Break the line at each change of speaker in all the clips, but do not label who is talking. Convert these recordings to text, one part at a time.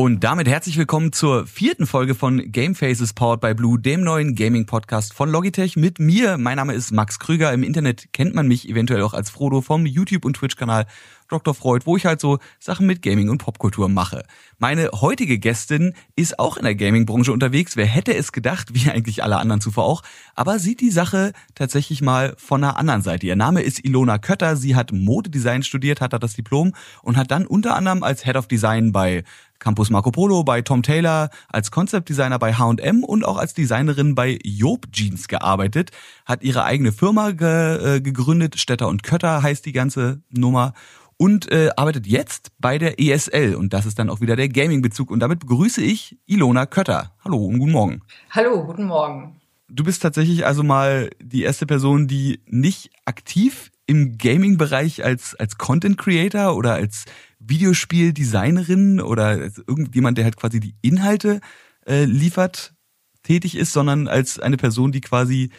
Und damit herzlich willkommen zur vierten Folge von Game Faces Powered by Blue, dem neuen Gaming-Podcast von Logitech mit mir. Mein Name ist Max Krüger. Im Internet kennt man mich eventuell auch als Frodo vom YouTube- und Twitch-Kanal Dr. Freud, wo ich halt so Sachen mit Gaming und Popkultur mache. Meine heutige Gästin ist auch in der Gaming-Branche unterwegs. Wer hätte es gedacht, wie eigentlich alle anderen zuvor auch, aber sieht die Sache tatsächlich mal von einer anderen Seite. Ihr Name ist Ilona Kötter. Sie hat Modedesign studiert, hat da das Diplom und hat dann unter anderem als Head of Design bei Campus Marco Polo, bei Tom Taylor, als Concept Designer bei H&M und auch als Designerin bei Job Jeans gearbeitet, hat ihre eigene Firma ge äh, gegründet, Stetter und Kötter heißt die ganze Nummer und äh, arbeitet jetzt bei der ESL und das ist dann auch wieder der Gaming-Bezug und damit begrüße ich Ilona Kötter. Hallo und guten Morgen.
Hallo, guten Morgen.
Du bist tatsächlich also mal die erste Person, die nicht aktiv im Gaming-Bereich als, als Content Creator oder als Videospieldesignerin oder irgendjemand, der halt quasi die Inhalte äh, liefert, tätig ist, sondern als eine Person, die quasi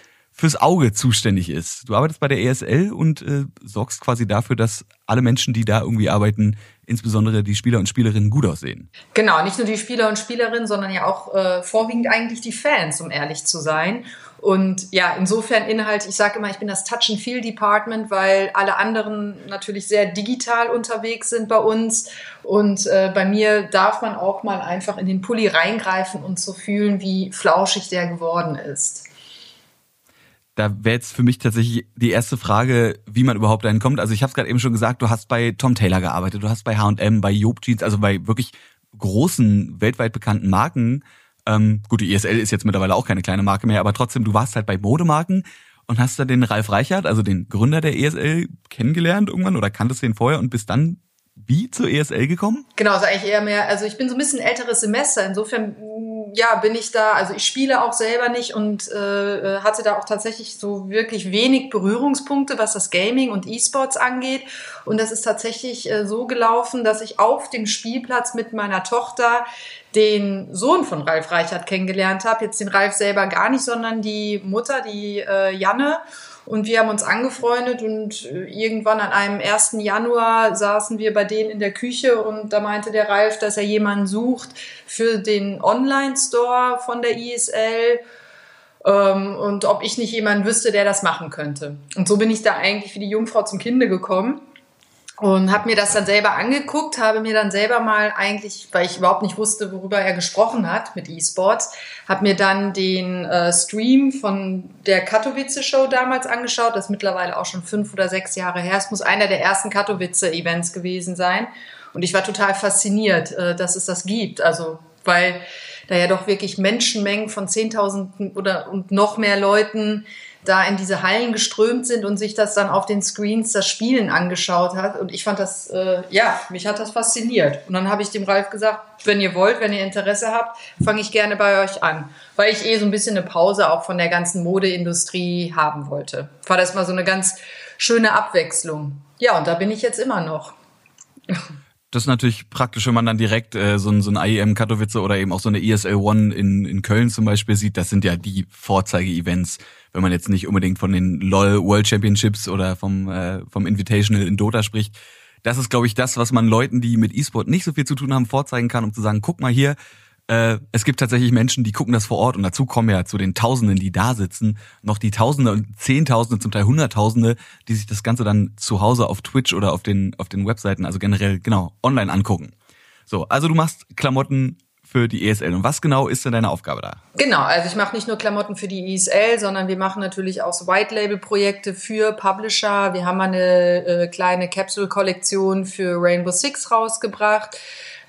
fürs Auge zuständig ist. Du arbeitest bei der ESL und äh, sorgst quasi dafür, dass alle Menschen, die da irgendwie arbeiten, insbesondere die Spieler und Spielerinnen gut aussehen.
Genau, nicht nur die Spieler und Spielerinnen, sondern ja auch äh, vorwiegend eigentlich die Fans, um ehrlich zu sein. Und ja, insofern Inhalt, ich sage immer, ich bin das Touch and Feel Department, weil alle anderen natürlich sehr digital unterwegs sind bei uns. Und äh, bei mir darf man auch mal einfach in den Pulli reingreifen und so fühlen, wie flauschig der geworden ist.
Da wäre jetzt für mich tatsächlich die erste Frage, wie man überhaupt dahin kommt. Also ich habe es gerade eben schon gesagt, du hast bei Tom Taylor gearbeitet, du hast bei H&M, bei Job Jeans, also bei wirklich großen, weltweit bekannten Marken ähm, gut, die ESL ist jetzt mittlerweile auch keine kleine Marke mehr, aber trotzdem, du warst halt bei Modemarken und hast da den Ralf Reichert, also den Gründer der ESL, kennengelernt irgendwann oder kanntest ihn vorher und bist dann wie zur ESL gekommen?
Genau, also eigentlich eher mehr, also ich bin so ein bisschen älteres Semester, insofern ja, bin ich da, also ich spiele auch selber nicht und äh, hatte da auch tatsächlich so wirklich wenig Berührungspunkte, was das Gaming und E-Sports angeht. Und das ist tatsächlich äh, so gelaufen, dass ich auf dem Spielplatz mit meiner Tochter den Sohn von Ralf Reichert kennengelernt habe. Jetzt den Ralf selber gar nicht, sondern die Mutter, die äh, Janne. Und wir haben uns angefreundet und äh, irgendwann an einem 1. Januar saßen wir bei denen in der Küche und da meinte der Ralf, dass er jemanden sucht für den Online-Store von der ISL ähm, und ob ich nicht jemanden wüsste, der das machen könnte. Und so bin ich da eigentlich wie die Jungfrau zum Kinde gekommen und habe mir das dann selber angeguckt, habe mir dann selber mal eigentlich, weil ich überhaupt nicht wusste, worüber er gesprochen hat mit E-Sports, habe mir dann den äh, Stream von der Katowice Show damals angeschaut, das ist mittlerweile auch schon fünf oder sechs Jahre her. Es muss einer der ersten Katowice Events gewesen sein und ich war total fasziniert, äh, dass es das gibt. Also weil da ja doch wirklich Menschenmengen von 10.000 oder und noch mehr Leuten da in diese Hallen geströmt sind und sich das dann auf den Screens das Spielen angeschaut hat. Und ich fand das, äh, ja, mich hat das fasziniert. Und dann habe ich dem Ralf gesagt, wenn ihr wollt, wenn ihr Interesse habt, fange ich gerne bei euch an. Weil ich eh so ein bisschen eine Pause auch von der ganzen Modeindustrie haben wollte. War das mal so eine ganz schöne Abwechslung. Ja, und da bin ich jetzt immer noch.
Das ist natürlich praktisch, wenn man dann direkt äh, so, ein, so ein IEM Katowice oder eben auch so eine ESL One in, in Köln zum Beispiel sieht. Das sind ja die Vorzeige-Events wenn man jetzt nicht unbedingt von den LOL World Championships oder vom, äh, vom Invitational in Dota spricht. Das ist, glaube ich, das, was man Leuten, die mit E-Sport nicht so viel zu tun haben, vorzeigen kann, um zu sagen, guck mal hier, äh, es gibt tatsächlich Menschen, die gucken das vor Ort und dazu kommen ja zu den Tausenden, die da sitzen, noch die Tausende und Zehntausende, zum Teil Hunderttausende, die sich das Ganze dann zu Hause auf Twitch oder auf den, auf den Webseiten, also generell, genau, online angucken. So, also du machst Klamotten für die ESL. Und was genau ist denn deine Aufgabe da?
Genau, also ich mache nicht nur Klamotten für die ESL, sondern wir machen natürlich auch so White-Label-Projekte für Publisher. Wir haben eine äh, kleine Capsule-Kollektion für Rainbow Six rausgebracht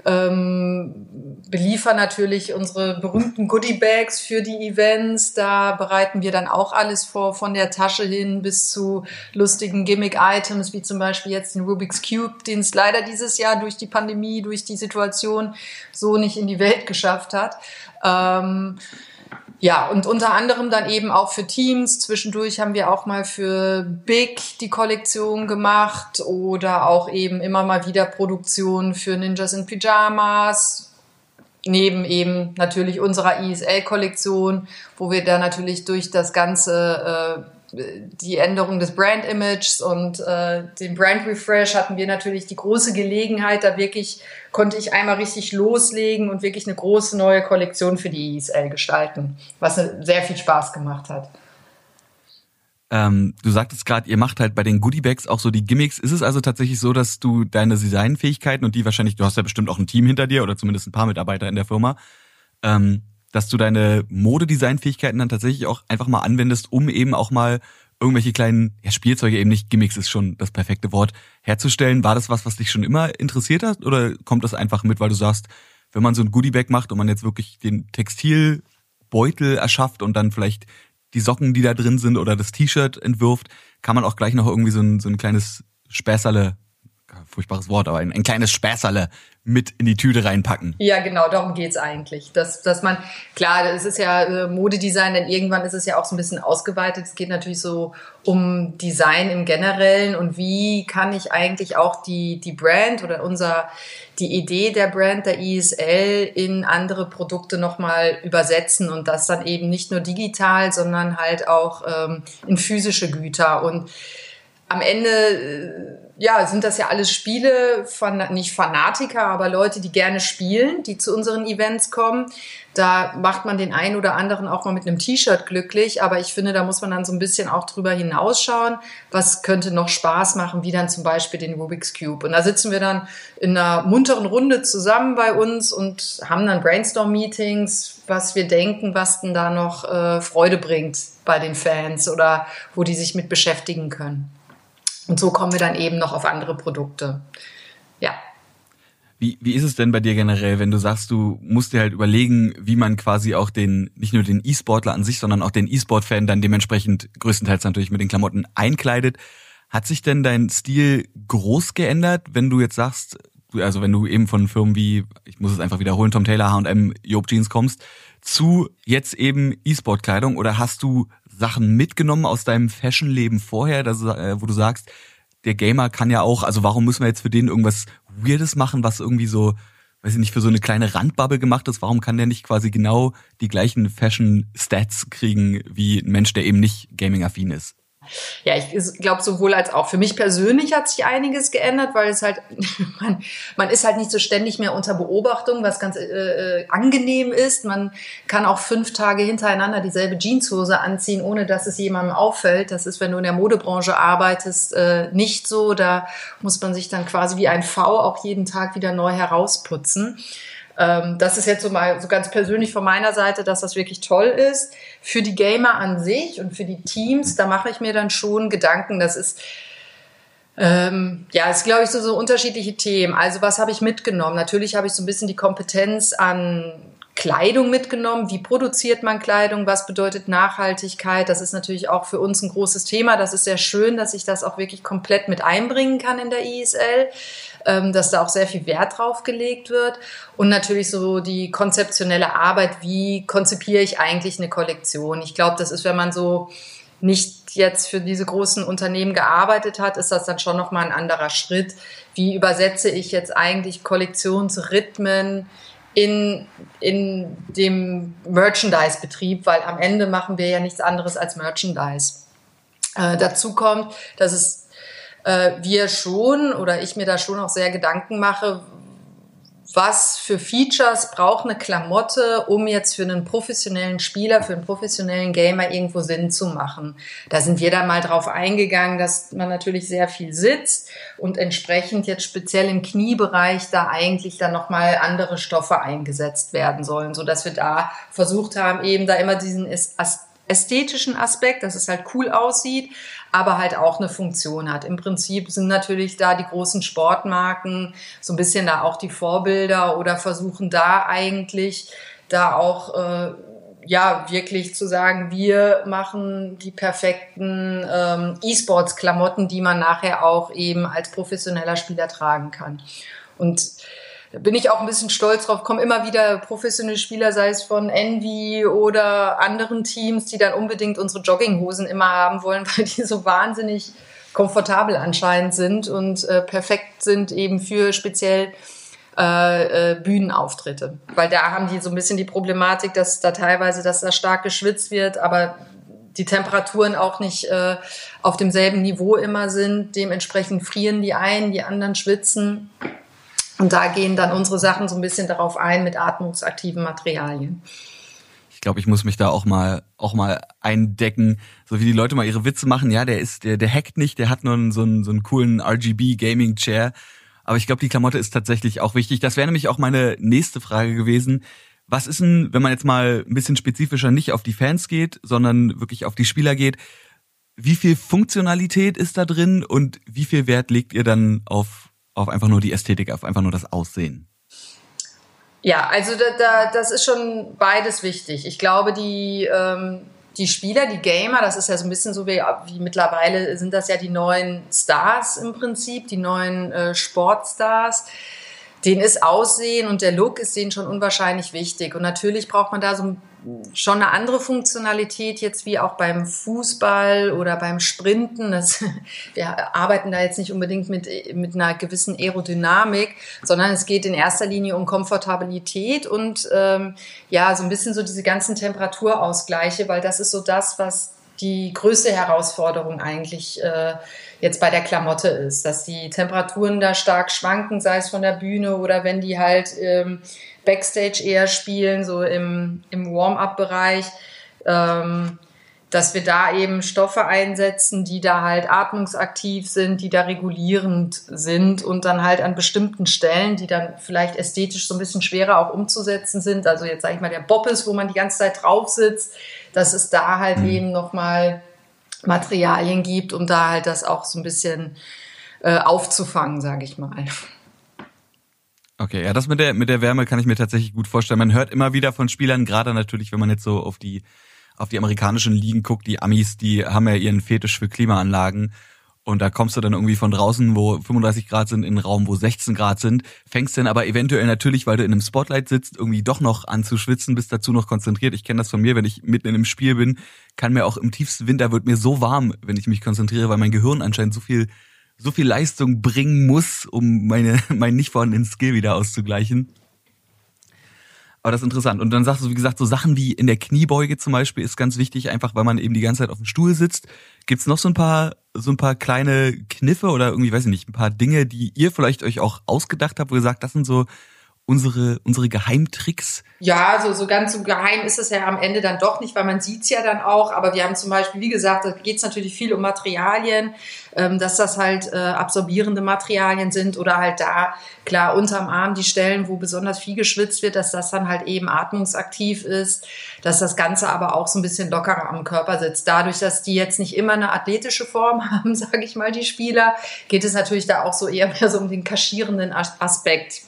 ähm, beliefern natürlich unsere berühmten Goodie-Bags für die Events. Da bereiten wir dann auch alles vor, von der Tasche hin bis zu lustigen Gimmick-Items, wie zum Beispiel jetzt den Rubik's Cube, den es leider dieses Jahr durch die Pandemie, durch die Situation so nicht in die Welt geschafft hat. Ähm, ja, und unter anderem dann eben auch für Teams. Zwischendurch haben wir auch mal für Big die Kollektion gemacht oder auch eben immer mal wieder Produktionen für Ninjas in Pyjamas. Neben eben natürlich unserer ISL-Kollektion, wo wir da natürlich durch das ganze die Änderung des Brand-Images und äh, den Brand-Refresh hatten wir natürlich die große Gelegenheit, da wirklich konnte ich einmal richtig loslegen und wirklich eine große neue Kollektion für die ESL gestalten, was sehr viel Spaß gemacht hat.
Ähm, du sagtest gerade, ihr macht halt bei den Goodiebags auch so die Gimmicks. Ist es also tatsächlich so, dass du deine Designfähigkeiten und die wahrscheinlich, du hast ja bestimmt auch ein Team hinter dir oder zumindest ein paar Mitarbeiter in der Firma, ähm, dass du deine Modedesignfähigkeiten dann tatsächlich auch einfach mal anwendest, um eben auch mal irgendwelche kleinen ja, Spielzeuge, eben nicht Gimmicks ist schon das perfekte Wort, herzustellen. War das was, was dich schon immer interessiert hat oder kommt das einfach mit, weil du sagst, wenn man so ein Goodiebag macht und man jetzt wirklich den Textilbeutel erschafft und dann vielleicht die Socken, die da drin sind oder das T-Shirt entwirft, kann man auch gleich noch irgendwie so ein, so ein kleines Späßerle furchtbares Wort, aber ein, ein kleines Späßerle mit in die Tüte reinpacken.
Ja, genau, darum geht's eigentlich. Dass, dass man, klar, es ist ja äh, Modedesign, denn irgendwann ist es ja auch so ein bisschen ausgeweitet. Es geht natürlich so um Design im Generellen und wie kann ich eigentlich auch die, die Brand oder unser, die Idee der Brand, der ISL, in andere Produkte nochmal übersetzen und das dann eben nicht nur digital, sondern halt auch ähm, in physische Güter und am Ende äh, ja, sind das ja alles Spiele von nicht Fanatiker, aber Leute, die gerne spielen, die zu unseren Events kommen. Da macht man den einen oder anderen auch mal mit einem T-Shirt glücklich, aber ich finde, da muss man dann so ein bisschen auch drüber hinausschauen, was könnte noch Spaß machen, wie dann zum Beispiel den Rubik's Cube. Und da sitzen wir dann in einer munteren Runde zusammen bei uns und haben dann Brainstorm-Meetings, was wir denken, was denn da noch äh, Freude bringt bei den Fans oder wo die sich mit beschäftigen können. Und so kommen wir dann eben noch auf andere Produkte. Ja.
Wie, wie ist es denn bei dir generell, wenn du sagst, du musst dir halt überlegen, wie man quasi auch den, nicht nur den E-Sportler an sich, sondern auch den E-Sport-Fan dann dementsprechend größtenteils natürlich mit den Klamotten einkleidet. Hat sich denn dein Stil groß geändert, wenn du jetzt sagst, also wenn du eben von Firmen wie, ich muss es einfach wiederholen, Tom Taylor, H&M, Job Jeans kommst, zu jetzt eben E-Sport-Kleidung oder hast du Sachen mitgenommen aus deinem Fashion-Leben vorher, dass, äh, wo du sagst, der Gamer kann ja auch, also warum müssen wir jetzt für den irgendwas Weirdes machen, was irgendwie so, weiß ich nicht, für so eine kleine Randbubble gemacht ist? Warum kann der nicht quasi genau die gleichen Fashion-Stats kriegen wie ein Mensch, der eben nicht gaming-affin ist?
Ja, ich glaube sowohl als auch. Für mich persönlich hat sich einiges geändert, weil es halt, man, man ist halt nicht so ständig mehr unter Beobachtung, was ganz äh, äh, angenehm ist. Man kann auch fünf Tage hintereinander dieselbe Jeanshose anziehen, ohne dass es jemandem auffällt. Das ist, wenn du in der Modebranche arbeitest, äh, nicht so. Da muss man sich dann quasi wie ein V auch jeden Tag wieder neu herausputzen. Ähm, das ist jetzt so mal so ganz persönlich von meiner Seite, dass das wirklich toll ist. Für die Gamer an sich und für die Teams, da mache ich mir dann schon Gedanken. Das ist ähm, ja, es glaube ich, so, so unterschiedliche Themen. Also, was habe ich mitgenommen? Natürlich habe ich so ein bisschen die Kompetenz an Kleidung mitgenommen. Wie produziert man Kleidung? Was bedeutet Nachhaltigkeit? Das ist natürlich auch für uns ein großes Thema. Das ist sehr schön, dass ich das auch wirklich komplett mit einbringen kann in der ISL ähm, dass da auch sehr viel Wert drauf gelegt wird. Und natürlich so die konzeptionelle Arbeit, wie konzipiere ich eigentlich eine Kollektion? Ich glaube, das ist, wenn man so nicht jetzt für diese großen Unternehmen gearbeitet hat, ist das dann schon nochmal ein anderer Schritt. Wie übersetze ich jetzt eigentlich Kollektionsrhythmen in, in dem Merchandise-Betrieb, weil am Ende machen wir ja nichts anderes als Merchandise. Äh, dazu kommt, dass es äh, wir schon oder ich mir da schon auch sehr Gedanken mache, was für Features braucht eine Klamotte, um jetzt für einen professionellen Spieler, für einen professionellen Gamer irgendwo Sinn zu machen. Da sind wir dann mal drauf eingegangen, dass man natürlich sehr viel sitzt und entsprechend jetzt speziell im Kniebereich da eigentlich dann nochmal andere Stoffe eingesetzt werden sollen, so dass wir da versucht haben, eben da immer diesen ästhetischen Aspekt, dass es halt cool aussieht, aber halt auch eine Funktion hat. Im Prinzip sind natürlich da die großen Sportmarken so ein bisschen da auch die Vorbilder oder versuchen da eigentlich da auch äh, ja wirklich zu sagen, wir machen die perfekten ähm, E-Sports-Klamotten, die man nachher auch eben als professioneller Spieler tragen kann. Und da bin ich auch ein bisschen stolz drauf, kommen immer wieder professionelle Spieler, sei es von Envy oder anderen Teams, die dann unbedingt unsere Jogginghosen immer haben wollen, weil die so wahnsinnig komfortabel anscheinend sind und äh, perfekt sind eben für speziell äh, äh, Bühnenauftritte. Weil da haben die so ein bisschen die Problematik, dass da teilweise, dass da stark geschwitzt wird, aber die Temperaturen auch nicht äh, auf demselben Niveau immer sind. Dementsprechend frieren die einen, die anderen schwitzen. Und da gehen dann unsere Sachen so ein bisschen darauf ein mit atmungsaktiven Materialien.
Ich glaube, ich muss mich da auch mal auch mal eindecken, so wie die Leute mal ihre Witze machen. Ja, der ist der der hackt nicht, der hat nur so einen so einen coolen RGB Gaming Chair. Aber ich glaube, die Klamotte ist tatsächlich auch wichtig. Das wäre nämlich auch meine nächste Frage gewesen. Was ist denn, wenn man jetzt mal ein bisschen spezifischer nicht auf die Fans geht, sondern wirklich auf die Spieler geht? Wie viel Funktionalität ist da drin und wie viel Wert legt ihr dann auf, auf einfach nur die Ästhetik, auf einfach nur das Aussehen?
Ja, also da, da, das ist schon beides wichtig. Ich glaube, die, ähm, die Spieler, die Gamer, das ist ja so ein bisschen so wie, wie mittlerweile sind das ja die neuen Stars im Prinzip, die neuen äh, Sportstars denen ist Aussehen und der Look ist denen schon unwahrscheinlich wichtig. Und natürlich braucht man da so schon eine andere Funktionalität jetzt wie auch beim Fußball oder beim Sprinten. Das, wir arbeiten da jetzt nicht unbedingt mit, mit einer gewissen Aerodynamik, sondern es geht in erster Linie um Komfortabilität und ähm, ja, so ein bisschen so diese ganzen Temperaturausgleiche, weil das ist so das, was die größte Herausforderung eigentlich äh, jetzt bei der Klamotte ist, dass die Temperaturen da stark schwanken, sei es von der Bühne oder wenn die halt ähm, Backstage eher spielen, so im, im Warm-up-Bereich, ähm, dass wir da eben Stoffe einsetzen, die da halt atmungsaktiv sind, die da regulierend sind und dann halt an bestimmten Stellen, die dann vielleicht ästhetisch so ein bisschen schwerer auch umzusetzen sind. Also jetzt sage ich mal der Boppes, wo man die ganze Zeit drauf sitzt, dass es da halt mhm. eben nochmal Materialien gibt, um da halt das auch so ein bisschen äh, aufzufangen, sage ich mal.
Okay, ja, das mit der mit der Wärme kann ich mir tatsächlich gut vorstellen. Man hört immer wieder von Spielern, gerade natürlich, wenn man jetzt so auf die auf die amerikanischen Ligen guckt, die Amis, die haben ja ihren Fetisch für Klimaanlagen und da kommst du dann irgendwie von draußen, wo 35 Grad sind, in einen Raum, wo 16 Grad sind, fängst dann aber eventuell natürlich, weil du in einem Spotlight sitzt, irgendwie doch noch an zu schwitzen, bist dazu noch konzentriert. Ich kenne das von mir, wenn ich mitten in einem Spiel bin, kann mir auch im tiefsten Winter wird mir so warm, wenn ich mich konzentriere, weil mein Gehirn anscheinend so viel so viel Leistung bringen muss, um meine meinen nicht vorhandenen Skill wieder auszugleichen. Aber das ist interessant. Und dann sagst du, wie gesagt, so Sachen wie in der Kniebeuge zum Beispiel ist ganz wichtig, einfach weil man eben die ganze Zeit auf dem Stuhl sitzt. Gibt's noch so ein paar, so ein paar kleine Kniffe oder irgendwie, weiß ich nicht, ein paar Dinge, die ihr vielleicht euch auch ausgedacht habt, wo ihr sagt, das sind so unsere, unsere Geheimtricks?
Ja, so, so ganz so geheim ist es ja am Ende dann doch nicht, weil man sieht's ja dann auch. Aber wir haben zum Beispiel, wie gesagt, da geht's natürlich viel um Materialien, ähm, dass das halt äh, absorbierende Materialien sind oder halt da, klar, unterm Arm die Stellen, wo besonders viel geschwitzt wird, dass das dann halt eben atmungsaktiv ist, dass das Ganze aber auch so ein bisschen lockerer am Körper sitzt. Dadurch, dass die jetzt nicht immer eine athletische Form haben, sage ich mal, die Spieler, geht es natürlich da auch so eher mehr so um den kaschierenden Aspekt.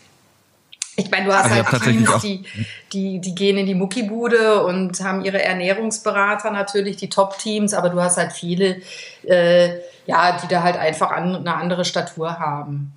Ich meine, du hast also halt Teams, die, die, die gehen in die Muckibude und haben ihre Ernährungsberater natürlich, die Top-Teams, aber du hast halt viele, äh, ja, die da halt einfach an, eine andere Statur haben.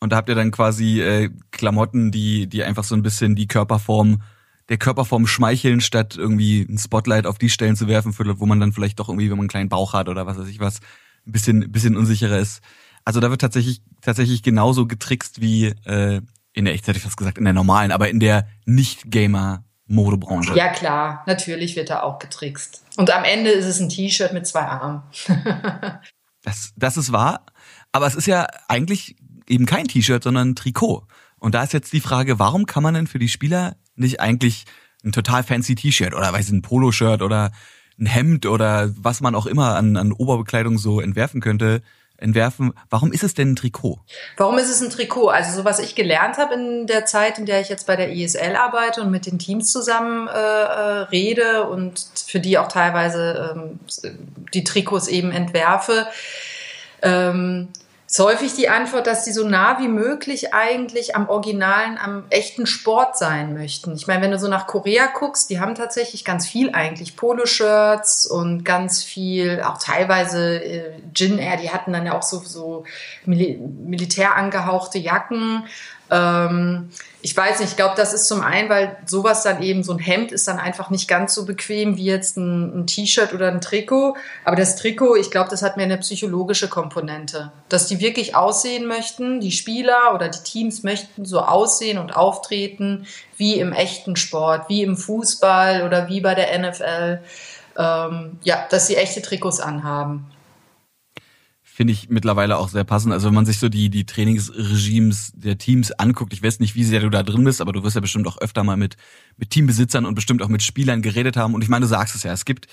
Und da habt ihr dann quasi äh, Klamotten, die, die einfach so ein bisschen die Körperform, der Körperform schmeicheln, statt irgendwie ein Spotlight auf die Stellen zu werfen, wo man dann vielleicht doch irgendwie, wenn man einen kleinen Bauch hat oder was weiß ich was, ein bisschen, ein bisschen unsicherer ist. Also da wird tatsächlich, tatsächlich genauso getrickst wie äh, in der, ich hätte fast gesagt, in der normalen, aber in der Nicht-Gamer-Modebranche.
Ja klar, natürlich wird da auch getrickst. Und am Ende ist es ein T-Shirt mit zwei Armen.
das, das ist wahr, aber es ist ja eigentlich eben kein T-Shirt, sondern ein Trikot. Und da ist jetzt die Frage, warum kann man denn für die Spieler nicht eigentlich ein total fancy T-Shirt oder weiß ich, ein Poloshirt oder ein Hemd oder was man auch immer an, an Oberbekleidung so entwerfen könnte, entwerfen. Warum ist es denn ein Trikot?
Warum ist es ein Trikot? Also so was ich gelernt habe in der Zeit, in der ich jetzt bei der ISL arbeite und mit den Teams zusammen äh, äh, rede und für die auch teilweise ähm, die Trikots eben entwerfe. Ähm, ist häufig die Antwort, dass sie so nah wie möglich eigentlich am Originalen, am echten Sport sein möchten. Ich meine, wenn du so nach Korea guckst, die haben tatsächlich ganz viel eigentlich Poloshirts und ganz viel, auch teilweise äh, Gin Air, die hatten dann ja auch so, so Mil militär angehauchte Jacken ähm, ich weiß nicht, ich glaube, das ist zum einen, weil sowas dann eben, so ein Hemd ist dann einfach nicht ganz so bequem wie jetzt ein, ein T-Shirt oder ein Trikot. Aber das Trikot, ich glaube, das hat mehr eine psychologische Komponente. Dass die wirklich aussehen möchten, die Spieler oder die Teams möchten so aussehen und auftreten wie im echten Sport, wie im Fußball oder wie bei der NFL. ähm, ja, dass sie echte Trikots anhaben
finde ich mittlerweile auch sehr passend. Also wenn man sich so die, die Trainingsregimes der Teams anguckt, ich weiß nicht, wie sehr du da drin bist, aber du wirst ja bestimmt auch öfter mal mit, mit Teambesitzern und bestimmt auch mit Spielern geredet haben. Und ich meine, du sagst es ja, es gibt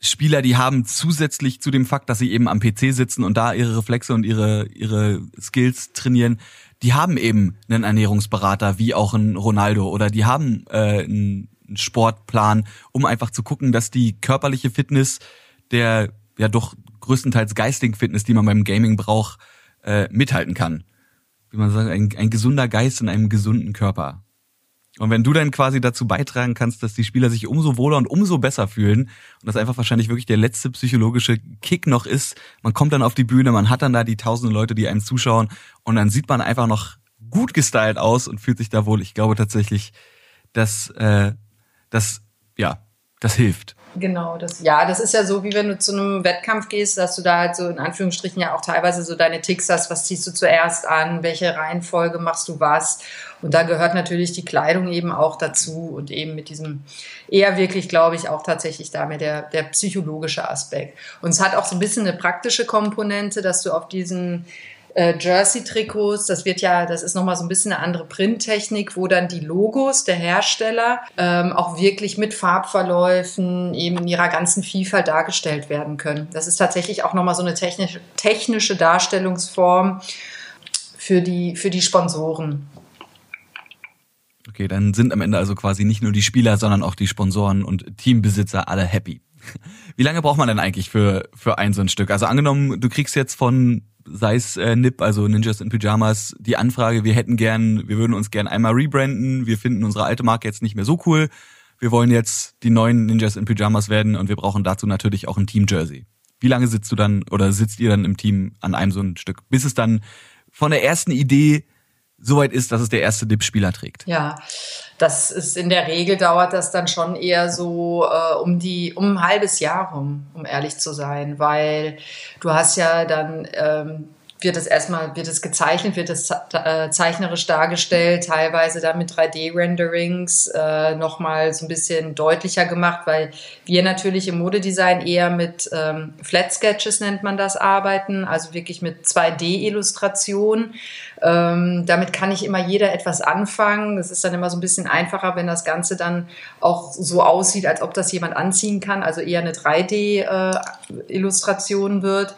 Spieler, die haben zusätzlich zu dem Fakt, dass sie eben am PC sitzen und da ihre Reflexe und ihre, ihre Skills trainieren, die haben eben einen Ernährungsberater wie auch ein Ronaldo oder die haben äh, einen Sportplan, um einfach zu gucken, dass die körperliche Fitness der ja doch größtenteils geistigen Fitness, die man beim Gaming braucht, äh, mithalten kann. Wie man sagt, ein, ein gesunder Geist in einem gesunden Körper. Und wenn du dann quasi dazu beitragen kannst, dass die Spieler sich umso wohler und umso besser fühlen und das einfach wahrscheinlich wirklich der letzte psychologische Kick noch ist, man kommt dann auf die Bühne, man hat dann da die tausende Leute, die einem zuschauen und dann sieht man einfach noch gut gestylt aus und fühlt sich da wohl. Ich glaube tatsächlich, dass äh, das ja das hilft.
Genau, das, ja, das ist ja so, wie wenn du zu einem Wettkampf gehst, dass du da halt so in Anführungsstrichen ja auch teilweise so deine Ticks hast, was ziehst du zuerst an, welche Reihenfolge machst du was. Und da gehört natürlich die Kleidung eben auch dazu und eben mit diesem eher wirklich, glaube ich, auch tatsächlich damit der, der psychologische Aspekt. Und es hat auch so ein bisschen eine praktische Komponente, dass du auf diesen äh, Jersey-Trikots. Das wird ja, das ist nochmal so ein bisschen eine andere Printtechnik, wo dann die Logos der Hersteller ähm, auch wirklich mit Farbverläufen eben in ihrer ganzen Vielfalt dargestellt werden können. Das ist tatsächlich auch nochmal so eine technisch, technische Darstellungsform für die, für die Sponsoren.
Okay, dann sind am Ende also quasi nicht nur die Spieler, sondern auch die Sponsoren und Teambesitzer alle happy. Wie lange braucht man denn eigentlich für, für ein so ein Stück? Also angenommen, du kriegst jetzt von sei es äh, NIP, also Ninjas in Pyjamas, die Anfrage, wir hätten gern, wir würden uns gern einmal rebranden, wir finden unsere alte Marke jetzt nicht mehr so cool, wir wollen jetzt die neuen Ninjas in Pyjamas werden und wir brauchen dazu natürlich auch ein Team-Jersey. Wie lange sitzt du dann oder sitzt ihr dann im Team an einem so ein Stück, bis es dann von der ersten Idee soweit ist, dass es der erste Dip-Spieler trägt?
Ja, das ist in der Regel dauert das dann schon eher so äh, um die um ein halbes Jahr rum, um ehrlich zu sein, weil du hast ja dann ähm, wird es erstmal, wird es gezeichnet, wird es äh, zeichnerisch dargestellt, teilweise dann mit 3D-Renderings äh, nochmal so ein bisschen deutlicher gemacht, weil wir natürlich im Modedesign eher mit ähm, Flat Sketches nennt man das arbeiten, also wirklich mit 2D-Illustration. Ähm, damit kann nicht immer jeder etwas anfangen. Das ist dann immer so ein bisschen einfacher, wenn das Ganze dann auch so aussieht, als ob das jemand anziehen kann, also eher eine 3D-Illustration äh, wird.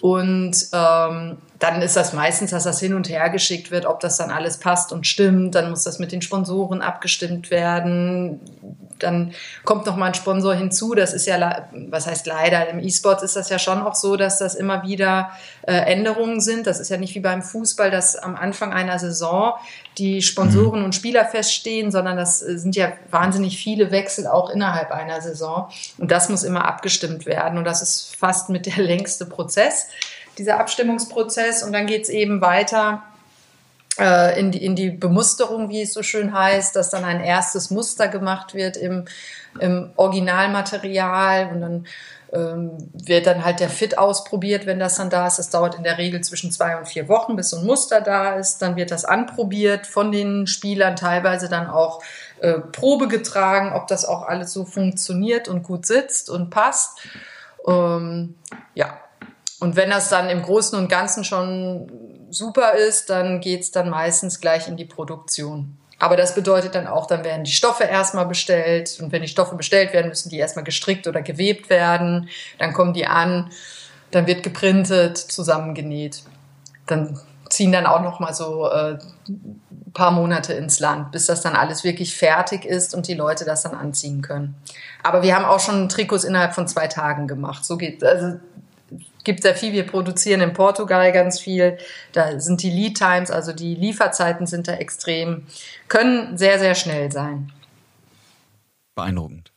Und ähm, dann ist das meistens, dass das hin und her geschickt wird, ob das dann alles passt und stimmt. Dann muss das mit den Sponsoren abgestimmt werden. Dann kommt noch mal ein Sponsor hinzu. Das ist ja, was heißt leider, im E-Sport ist das ja schon auch so, dass das immer wieder äh, Änderungen sind. Das ist ja nicht wie beim Fußball, dass am Anfang einer Saison die Sponsoren mhm. und Spieler feststehen, sondern das äh, sind ja wahnsinnig viele Wechsel auch innerhalb einer Saison. Und das muss immer abgestimmt werden. Und das ist fast mit der längste Prozess, dieser Abstimmungsprozess. Und dann geht es eben weiter äh, in, die, in die Bemusterung, wie es so schön heißt, dass dann ein erstes Muster gemacht wird im, im Originalmaterial und dann ähm, wird dann halt der Fit ausprobiert, wenn das dann da ist. Das dauert in der Regel zwischen zwei und vier Wochen, bis so ein Muster da ist. Dann wird das anprobiert von den Spielern, teilweise dann auch äh, Probe getragen, ob das auch alles so funktioniert und gut sitzt und passt. Ähm, ja. Und wenn das dann im Großen und Ganzen schon super ist, dann geht's dann meistens gleich in die Produktion. Aber das bedeutet dann auch, dann werden die Stoffe erstmal bestellt. Und wenn die Stoffe bestellt werden, müssen die erstmal gestrickt oder gewebt werden. Dann kommen die an, dann wird geprintet, zusammengenäht. Dann ziehen dann auch noch mal so äh, paar Monate ins Land, bis das dann alles wirklich fertig ist und die Leute das dann anziehen können. Aber wir haben auch schon Trikots innerhalb von zwei Tagen gemacht. So geht also gibt sehr viel. Wir produzieren in Portugal ganz viel. Da sind die Lead Times, also die Lieferzeiten sind da extrem, können sehr, sehr schnell sein.
Beeindruckend.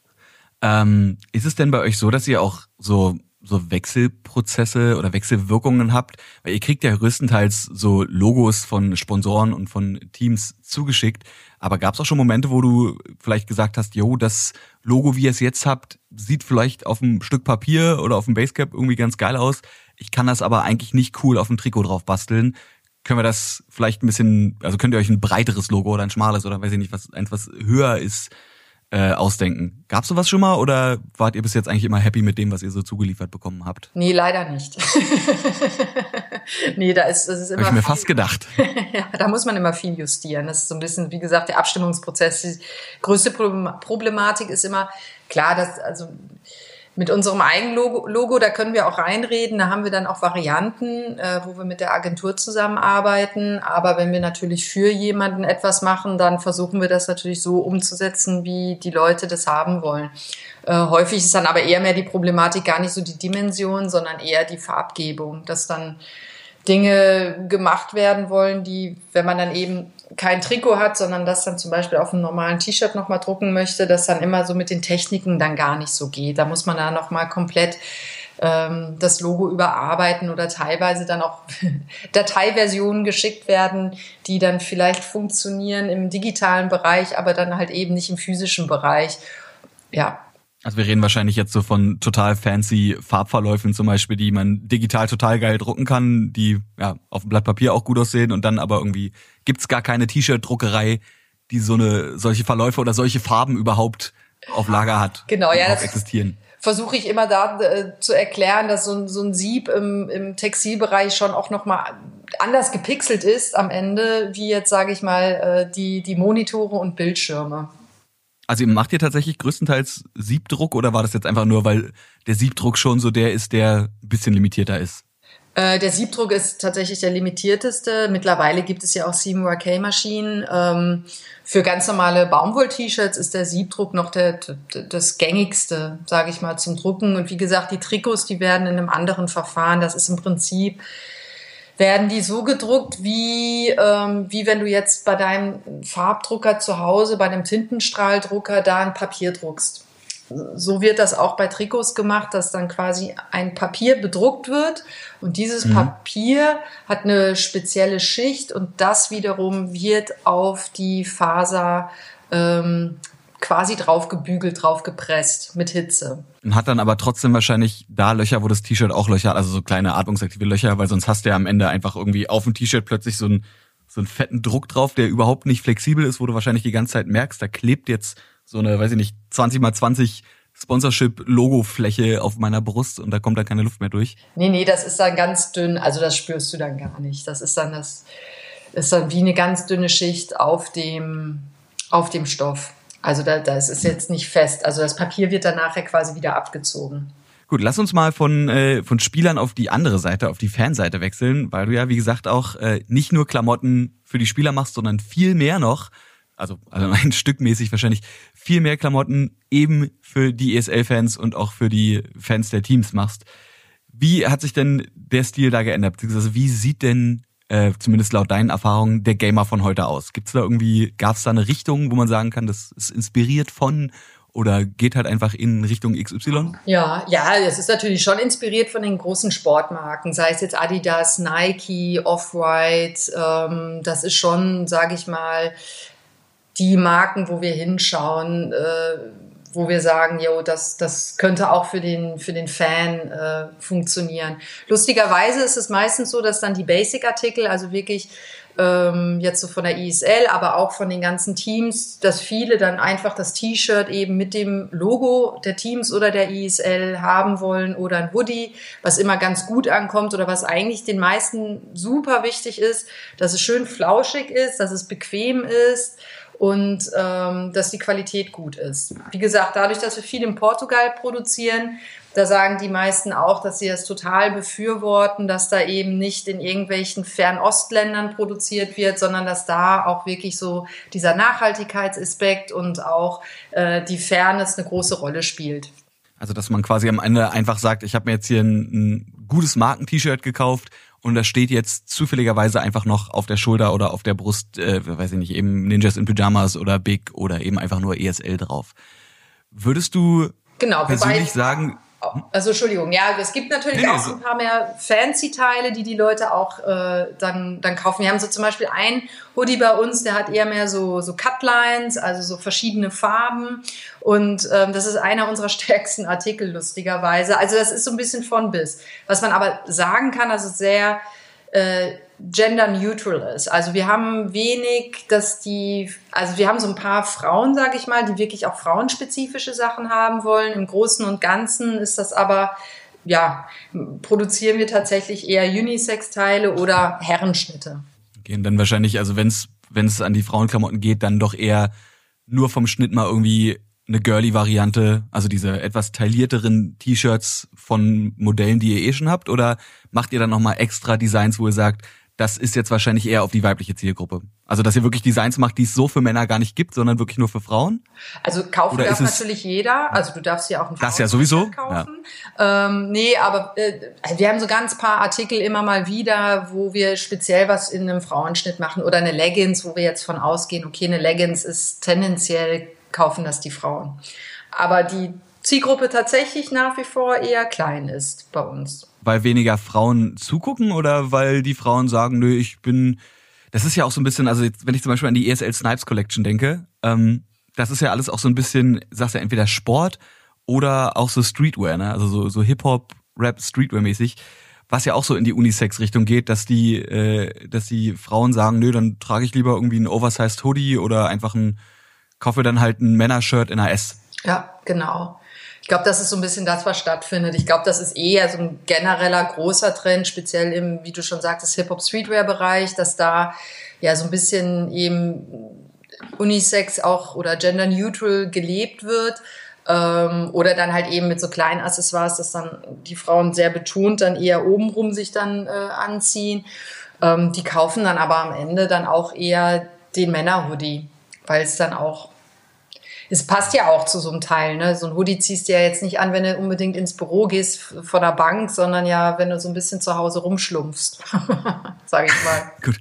Ähm, ist es denn bei euch so, dass ihr auch so so Wechselprozesse oder Wechselwirkungen habt, weil ihr kriegt ja größtenteils so Logos von Sponsoren und von Teams zugeschickt, aber gab es auch schon Momente, wo du vielleicht gesagt hast, jo, das Logo, wie ihr es jetzt habt, sieht vielleicht auf einem Stück Papier oder auf dem Basecap irgendwie ganz geil aus. Ich kann das aber eigentlich nicht cool auf dem Trikot drauf basteln. Können wir das vielleicht ein bisschen, also könnt ihr euch ein breiteres Logo oder ein schmales oder weiß ich nicht, was eins, was höher ist, äh, ausdenken. Gab's sowas schon mal oder wart ihr bis jetzt eigentlich immer happy mit dem, was ihr so zugeliefert bekommen habt?
Nee, leider nicht. nee, da ist das ist immer.
Hab ich mir fast gedacht.
ja, da muss man immer viel justieren. Das ist so ein bisschen, wie gesagt, der Abstimmungsprozess. Die größte Problematik ist immer klar, dass also mit unserem eigenen Logo, Logo, da können wir auch reinreden, da haben wir dann auch Varianten, äh, wo wir mit der Agentur zusammenarbeiten. Aber wenn wir natürlich für jemanden etwas machen, dann versuchen wir das natürlich so umzusetzen, wie die Leute das haben wollen. Äh, häufig ist dann aber eher mehr die Problematik gar nicht so die Dimension, sondern eher die Farbgebung, dass dann Dinge gemacht werden wollen, die, wenn man dann eben kein Trikot hat, sondern das dann zum Beispiel auf einem normalen T-Shirt nochmal drucken möchte, das dann immer so mit den Techniken dann gar nicht so geht. Da muss man da nochmal komplett ähm, das Logo überarbeiten oder teilweise dann auch Dateiversionen geschickt werden, die dann vielleicht funktionieren im digitalen Bereich, aber dann halt eben nicht im physischen Bereich. Ja,
also wir reden wahrscheinlich jetzt so von total fancy Farbverläufen zum Beispiel, die man digital total geil drucken kann, die ja auf dem Blatt Papier auch gut aussehen und dann aber irgendwie gibt's gar keine T-Shirt-Druckerei, die so eine solche Verläufe oder solche Farben überhaupt auf Lager hat.
Genau, ja, das
existieren.
Versuche ich immer da äh, zu erklären, dass so, so ein Sieb im, im Textilbereich schon auch nochmal anders gepixelt ist am Ende, wie jetzt sage ich mal äh, die die Monitore und Bildschirme.
Also macht ihr tatsächlich größtenteils Siebdruck oder war das jetzt einfach nur, weil der Siebdruck schon so der ist, der ein bisschen limitierter ist?
Äh, der Siebdruck ist tatsächlich der limitierteste. Mittlerweile gibt es ja auch Seymour K-Maschinen. Ähm, für ganz normale Baumwoll-T-Shirts ist der Siebdruck noch der, das gängigste, sage ich mal, zum Drucken. Und wie gesagt, die Trikots, die werden in einem anderen Verfahren. Das ist im Prinzip werden die so gedruckt, wie, ähm, wie wenn du jetzt bei deinem Farbdrucker zu Hause, bei einem Tintenstrahldrucker da ein Papier druckst. So wird das auch bei Trikots gemacht, dass dann quasi ein Papier bedruckt wird und dieses mhm. Papier hat eine spezielle Schicht und das wiederum wird auf die Faser ähm, quasi drauf gebügelt, drauf gepresst mit Hitze.
Und hat dann aber trotzdem wahrscheinlich da Löcher, wo das T-Shirt auch Löcher hat, also so kleine atmungsaktive Löcher, weil sonst hast du ja am Ende einfach irgendwie auf dem T-Shirt plötzlich so einen, so einen fetten Druck drauf, der überhaupt nicht flexibel ist, wo du wahrscheinlich die ganze Zeit merkst, da klebt jetzt so eine, weiß ich nicht, 20 mal 20 Sponsorship-Logo-Fläche auf meiner Brust und da kommt dann keine Luft mehr durch.
Nee, nee, das ist dann ganz dünn, also das spürst du dann gar nicht. Das ist dann das, ist dann wie eine ganz dünne Schicht auf dem, auf dem Stoff. Also da, das ist jetzt nicht fest. Also das Papier wird dann nachher quasi wieder abgezogen.
Gut, lass uns mal von, äh, von Spielern auf die andere Seite, auf die Fanseite wechseln, weil du ja, wie gesagt, auch äh, nicht nur Klamotten für die Spieler machst, sondern viel mehr noch, also, also ein Stück mäßig wahrscheinlich, viel mehr Klamotten eben für die ESL-Fans und auch für die Fans der Teams machst. Wie hat sich denn der Stil da geändert? Also wie sieht denn äh, zumindest laut deinen Erfahrungen, der Gamer von heute aus? Gibt's da irgendwie, gab's da eine Richtung, wo man sagen kann, das ist inspiriert von oder geht halt einfach in Richtung XY?
Ja, ja, es ist natürlich schon inspiriert von den großen Sportmarken, sei es jetzt Adidas, Nike, Off-White. Ähm, das ist schon, sage ich mal, die Marken, wo wir hinschauen. Äh, wo wir sagen, jo, das, das könnte auch für den, für den Fan äh, funktionieren. Lustigerweise ist es meistens so, dass dann die Basic-Artikel, also wirklich ähm, jetzt so von der ISL, aber auch von den ganzen Teams, dass viele dann einfach das T-Shirt eben mit dem Logo der Teams oder der ISL haben wollen oder ein Hoodie, was immer ganz gut ankommt oder was eigentlich den meisten super wichtig ist, dass es schön flauschig ist, dass es bequem ist und ähm, dass die Qualität gut ist. Wie gesagt, dadurch, dass wir viel in Portugal produzieren, da sagen die meisten auch, dass sie das total befürworten, dass da eben nicht in irgendwelchen Fernostländern produziert wird, sondern dass da auch wirklich so dieser Nachhaltigkeitsaspekt und auch äh, die Fairness eine große Rolle spielt.
Also dass man quasi am Ende einfach sagt, ich habe mir jetzt hier ein, ein gutes Marken-T-Shirt gekauft und da steht jetzt zufälligerweise einfach noch auf der Schulter oder auf der Brust, äh, weiß ich nicht, eben Ninjas in Pyjamas oder Big oder eben einfach nur ESL drauf. Würdest du genau, persönlich sagen,
also Entschuldigung, ja, es gibt natürlich nee, auch so ein paar mehr Fancy-Teile, die die Leute auch äh, dann, dann kaufen. Wir haben so zum Beispiel ein Hoodie bei uns, der hat eher mehr so, so Cutlines, also so verschiedene Farben. Und ähm, das ist einer unserer stärksten Artikel, lustigerweise. Also das ist so ein bisschen von bis. Was man aber sagen kann, also sehr... Äh, gender neutral ist. Also wir haben wenig, dass die, also wir haben so ein paar Frauen, sage ich mal, die wirklich auch frauenspezifische Sachen haben wollen. Im Großen und Ganzen ist das aber ja, produzieren wir tatsächlich eher Unisex-Teile oder Herrenschnitte.
Gehen dann wahrscheinlich, also wenn es an die Frauenklamotten geht, dann doch eher nur vom Schnitt mal irgendwie eine girly-Variante, also diese etwas taillierteren T-Shirts von Modellen, die ihr eh schon habt, oder macht ihr dann nochmal extra Designs, wo ihr sagt, das ist jetzt wahrscheinlich eher auf die weibliche Zielgruppe. Also, dass ihr wirklich Designs macht, die es so für Männer gar nicht gibt, sondern wirklich nur für Frauen?
Also kaufen Oder darf natürlich jeder. Also du darfst ja auch einen
Das ja sowieso.
kaufen. Ja. Ähm, nee, aber äh, wir haben so ganz paar Artikel immer mal wieder, wo wir speziell was in einem Frauenschnitt machen oder eine Leggings, wo wir jetzt von ausgehen, okay, eine Leggings ist tendenziell kaufen das die Frauen. Aber die Zielgruppe tatsächlich nach wie vor eher klein ist bei uns
weil weniger Frauen zugucken oder weil die Frauen sagen, nö, ich bin. Das ist ja auch so ein bisschen, also jetzt, wenn ich zum Beispiel an die ESL Snipes Collection denke, ähm, das ist ja alles auch so ein bisschen, sagst du ja, entweder Sport oder auch so Streetwear, ne? Also so, so Hip-Hop, Rap, Streetwear-mäßig, was ja auch so in die Unisex-Richtung geht, dass die, äh, dass die Frauen sagen, nö, dann trage ich lieber irgendwie ein Oversized Hoodie oder einfach ein, kaufe dann halt ein Männershirt in AS.
Ja, genau. Ich glaube, das ist so ein bisschen das, was stattfindet. Ich glaube, das ist eher so ein genereller großer Trend, speziell im, wie du schon sagtest, Hip-Hop-Streetwear-Bereich, dass da ja so ein bisschen eben Unisex auch oder gender-neutral gelebt wird. Ähm, oder dann halt eben mit so kleinen Accessoires, dass dann die Frauen sehr betont dann eher obenrum sich dann äh, anziehen. Ähm, die kaufen dann aber am Ende dann auch eher den Männer-Hoodie, weil es dann auch es passt ja auch zu so einem Teil. Ne? So ein Hoodie ziehst du ja jetzt nicht an, wenn du unbedingt ins Büro gehst von der Bank, sondern ja, wenn du so ein bisschen zu Hause rumschlumpfst, sage ich mal.
Gut.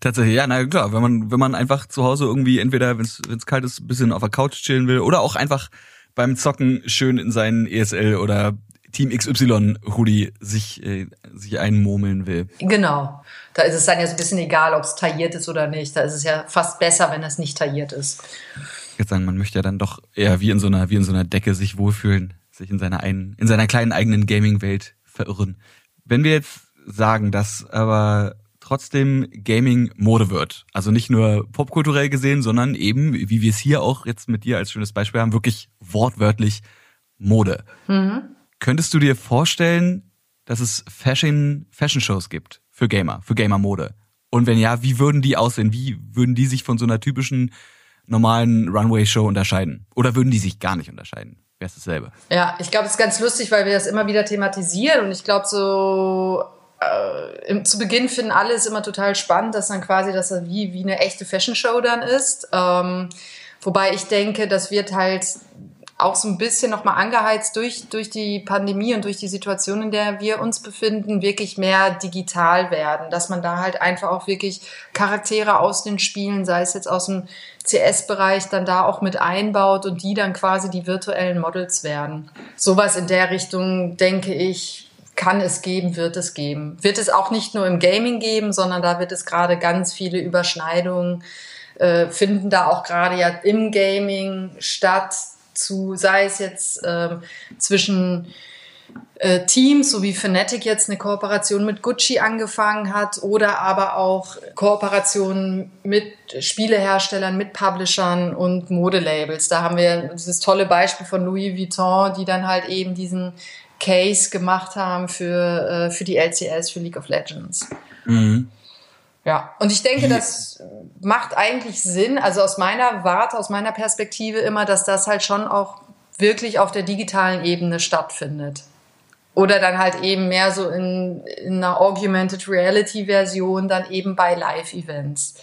Tatsächlich, ja, na klar, wenn man, wenn man einfach zu Hause irgendwie entweder, wenn es kalt ist, ein bisschen auf der Couch chillen will oder auch einfach beim Zocken schön in seinen ESL oder Team XY Hoodie sich, äh, sich einmurmeln will.
Genau. Da ist es dann ja so ein bisschen egal, ob es tailliert ist oder nicht. Da ist es ja fast besser, wenn es nicht tailliert ist
jetzt sagen, man möchte ja dann doch eher wie in so einer, wie in so einer Decke sich wohlfühlen, sich in seiner einen, in seiner kleinen eigenen Gaming-Welt verirren. Wenn wir jetzt sagen, dass aber trotzdem Gaming Mode wird, also nicht nur popkulturell gesehen, sondern eben, wie wir es hier auch jetzt mit dir als schönes Beispiel haben, wirklich wortwörtlich Mode. Mhm. Könntest du dir vorstellen, dass es Fashion, Fashion Shows gibt für Gamer, für Gamer Mode? Und wenn ja, wie würden die aussehen? Wie würden die sich von so einer typischen normalen Runway-Show unterscheiden? Oder würden die sich gar nicht unterscheiden? Wäre es dasselbe?
Ja, ich glaube, es ist ganz lustig, weil wir das immer wieder thematisieren und ich glaube, so äh, zu Beginn finden alle es immer total spannend, dass dann quasi das wie, wie eine echte Fashion-Show dann ist. Ähm, wobei ich denke, das wird halt auch so ein bisschen nochmal angeheizt durch, durch die Pandemie und durch die Situation, in der wir uns befinden, wirklich mehr digital werden. Dass man da halt einfach auch wirklich Charaktere aus den Spielen, sei es jetzt aus dem CS-Bereich, dann da auch mit einbaut und die dann quasi die virtuellen Models werden. Sowas in der Richtung, denke ich, kann es geben, wird es geben. Wird es auch nicht nur im Gaming geben, sondern da wird es gerade ganz viele Überschneidungen äh, finden da auch gerade ja im Gaming statt, zu, sei es jetzt ähm, zwischen äh, Teams, so wie Fnatic jetzt eine Kooperation mit Gucci angefangen hat oder aber auch Kooperationen mit Spieleherstellern, mit Publishern und Modelabels. Da haben wir dieses tolle Beispiel von Louis Vuitton, die dann halt eben diesen Case gemacht haben für, äh, für die LCS, für League of Legends. Mhm. Ja, und ich denke, das macht eigentlich Sinn, also aus meiner Warte, aus meiner Perspektive immer, dass das halt schon auch wirklich auf der digitalen Ebene stattfindet. Oder dann halt eben mehr so in, in einer Augmented Reality Version, dann eben bei Live-Events.